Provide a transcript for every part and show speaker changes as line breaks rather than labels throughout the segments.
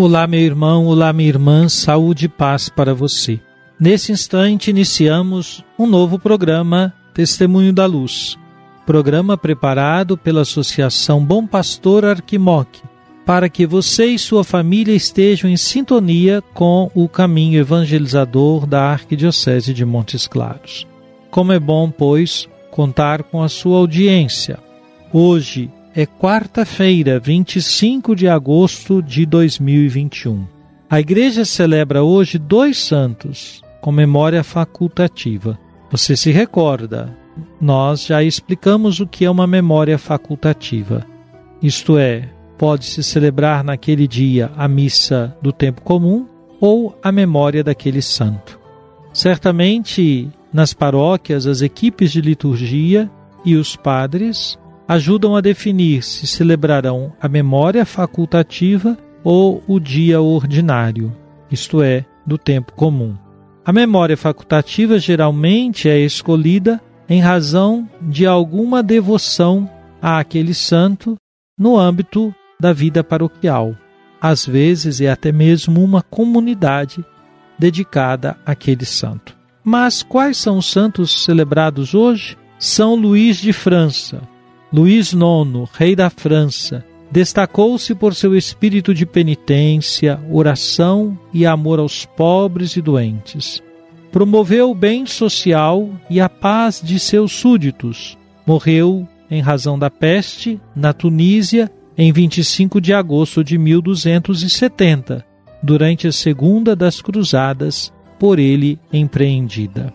Olá, meu irmão, olá, minha irmã, saúde e paz para você. Nesse instante, iniciamos um novo programa Testemunho da Luz. Programa preparado pela Associação Bom Pastor Arquimoc, para que você e sua família estejam em sintonia com o caminho evangelizador da Arquidiocese de Montes Claros. Como é bom, pois, contar com a sua audiência. Hoje é quarta-feira, 25 de agosto de 2021. A igreja celebra hoje dois santos com memória facultativa. Você se recorda? Nós já explicamos o que é uma memória facultativa. Isto é, pode-se celebrar naquele dia a missa do tempo comum ou a memória daquele santo. Certamente, nas paróquias, as equipes de liturgia e os padres ajudam a definir se celebrarão a memória facultativa ou o dia ordinário, isto é, do tempo comum. A memória facultativa geralmente é escolhida em razão de alguma devoção a aquele santo no âmbito da vida paroquial. Às vezes é até mesmo uma comunidade dedicada àquele santo. Mas quais são os santos celebrados hoje? São Luís de França, Luís IX, rei da França, destacou-se por seu espírito de penitência, oração e amor aos pobres e doentes. Promoveu o bem social e a paz de seus súditos. Morreu em razão da peste na Tunísia em 25 de agosto de 1270, durante a segunda das cruzadas por ele empreendida.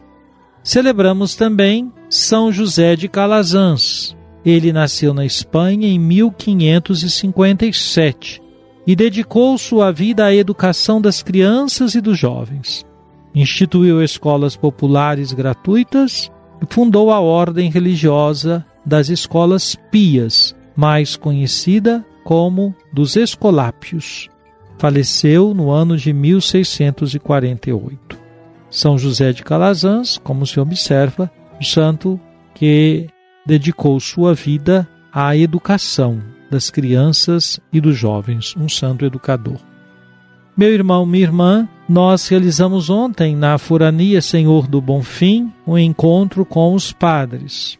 Celebramos também São José de Calazans, ele nasceu na Espanha em 1557 e dedicou sua vida à educação das crianças e dos jovens. Instituiu escolas populares gratuitas e fundou a ordem religiosa das escolas pias, mais conhecida como dos Escolápios. Faleceu no ano de 1648. São José de Calazans, como se observa, o santo que dedicou sua vida à educação das crianças e dos jovens, um santo educador. Meu irmão, minha irmã, nós realizamos ontem na Forania Senhor do Bonfim um encontro com os padres.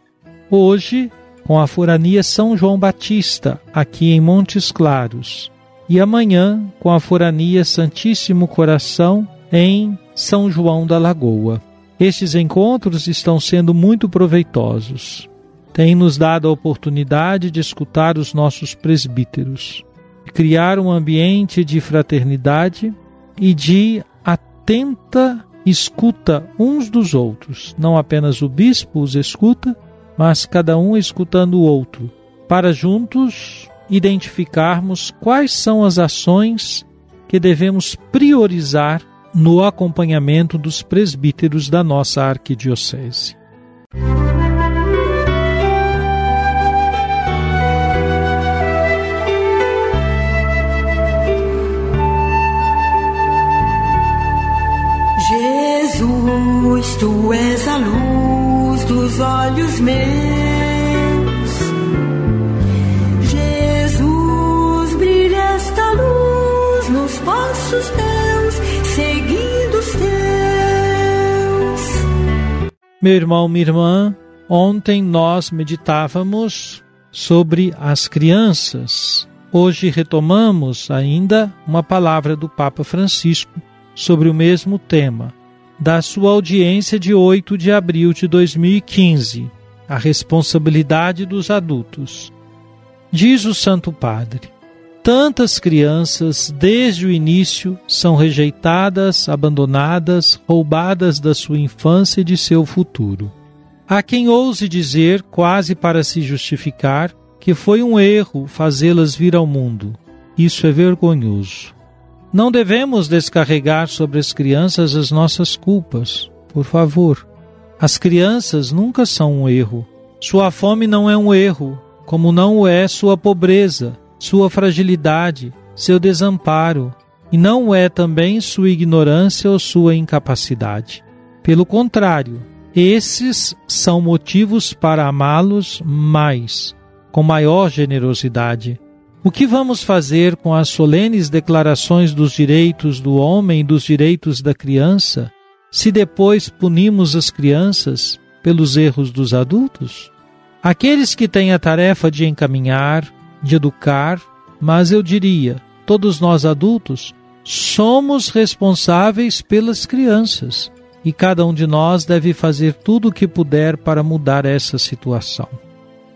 Hoje, com a Forania São João Batista, aqui em Montes Claros. E amanhã, com a Forania Santíssimo Coração, em São João da Lagoa. Estes encontros estão sendo muito proveitosos tem nos dado a oportunidade de escutar os nossos presbíteros, criar um ambiente de fraternidade e de atenta escuta uns dos outros. Não apenas o bispo os escuta, mas cada um escutando o outro, para juntos identificarmos quais são as ações que devemos priorizar no acompanhamento dos presbíteros da nossa arquidiocese.
Jesus, tu és a luz dos olhos meus. Jesus, brilha esta luz nos passos teus, seguindo os teus.
Meu irmão, minha irmã, ontem nós meditávamos sobre as crianças. Hoje retomamos ainda uma palavra do Papa Francisco sobre o mesmo tema, da sua audiência de 8 de abril de 2015, a responsabilidade dos adultos. Diz o Santo Padre: Tantas crianças, desde o início, são rejeitadas, abandonadas, roubadas da sua infância e de seu futuro. Há quem ouse dizer, quase para se justificar, que foi um erro fazê-las vir ao mundo. Isso é vergonhoso. Não devemos descarregar sobre as crianças as nossas culpas, por favor. As crianças nunca são um erro. Sua fome não é um erro, como não o é sua pobreza, sua fragilidade, seu desamparo, e não o é também sua ignorância ou sua incapacidade. Pelo contrário, esses são motivos para amá-los mais, com maior generosidade. O que vamos fazer com as solenes declarações dos direitos do homem e dos direitos da criança, se depois punimos as crianças pelos erros dos adultos? Aqueles que têm a tarefa de encaminhar, de educar, mas eu diria, todos nós adultos, somos responsáveis pelas crianças e cada um de nós deve fazer tudo o que puder para mudar essa situação.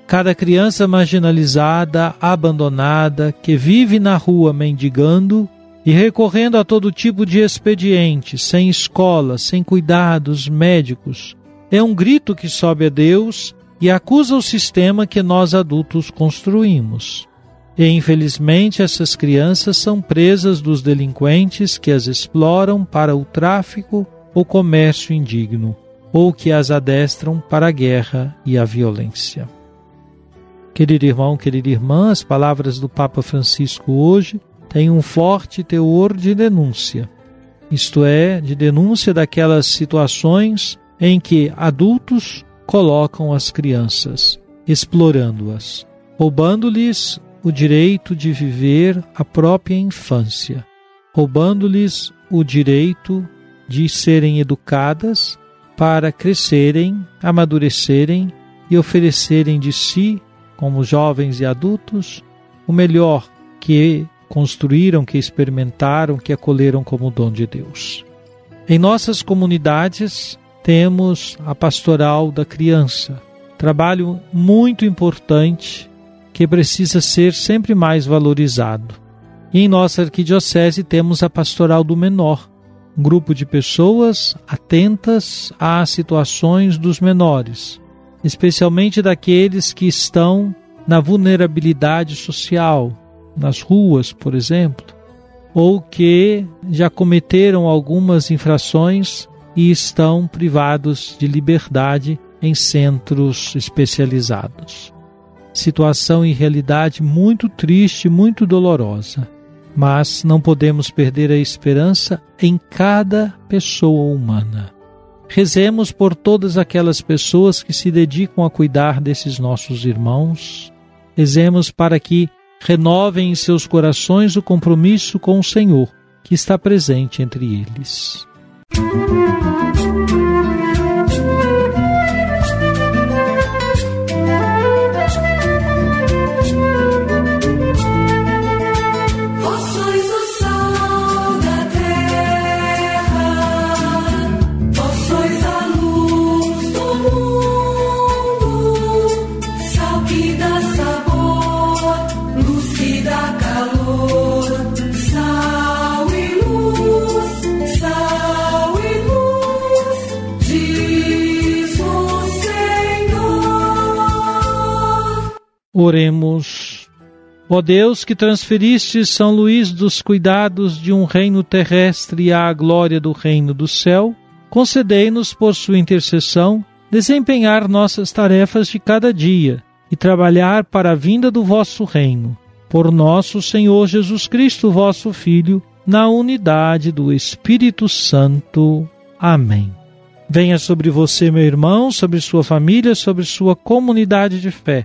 Cada criança marginalizada, abandonada, que vive na rua mendigando e recorrendo a todo tipo de expediente, sem escola, sem cuidados médicos, é um grito que sobe a Deus e acusa o sistema que nós adultos construímos. E infelizmente essas crianças são presas dos delinquentes que as exploram para o tráfico ou comércio indigno, ou que as adestram para a guerra e a violência. Querido irmão, querida irmã, as palavras do Papa Francisco hoje têm um forte teor de denúncia. Isto é, de denúncia daquelas situações em que adultos colocam as crianças, explorando-as, roubando-lhes o direito de viver a própria infância, roubando-lhes o direito de serem educadas para crescerem, amadurecerem e oferecerem de si como jovens e adultos, o melhor que construíram, que experimentaram, que acolheram como dom de Deus. Em nossas comunidades temos a pastoral da criança, trabalho muito importante que precisa ser sempre mais valorizado. E em nossa arquidiocese temos a pastoral do menor, um grupo de pessoas atentas às situações dos menores, especialmente daqueles que estão na vulnerabilidade social, nas ruas, por exemplo, ou que já cometeram algumas infrações e estão privados de liberdade em centros especializados. Situação e realidade muito triste, muito dolorosa, mas não podemos perder a esperança em cada pessoa humana. Rezemos por todas aquelas pessoas que se dedicam a cuidar desses nossos irmãos. Rezemos para que renovem em seus corações o compromisso com o Senhor, que está presente entre eles. Música Oremos. Ó Deus, que transferiste São Luís dos cuidados de um reino terrestre à glória do reino do céu, concedei-nos, por sua intercessão, desempenhar nossas tarefas de cada dia e trabalhar para a vinda do vosso reino. Por nosso Senhor Jesus Cristo, vosso Filho, na unidade do Espírito Santo. Amém. Venha sobre você, meu irmão, sobre sua família, sobre sua comunidade de fé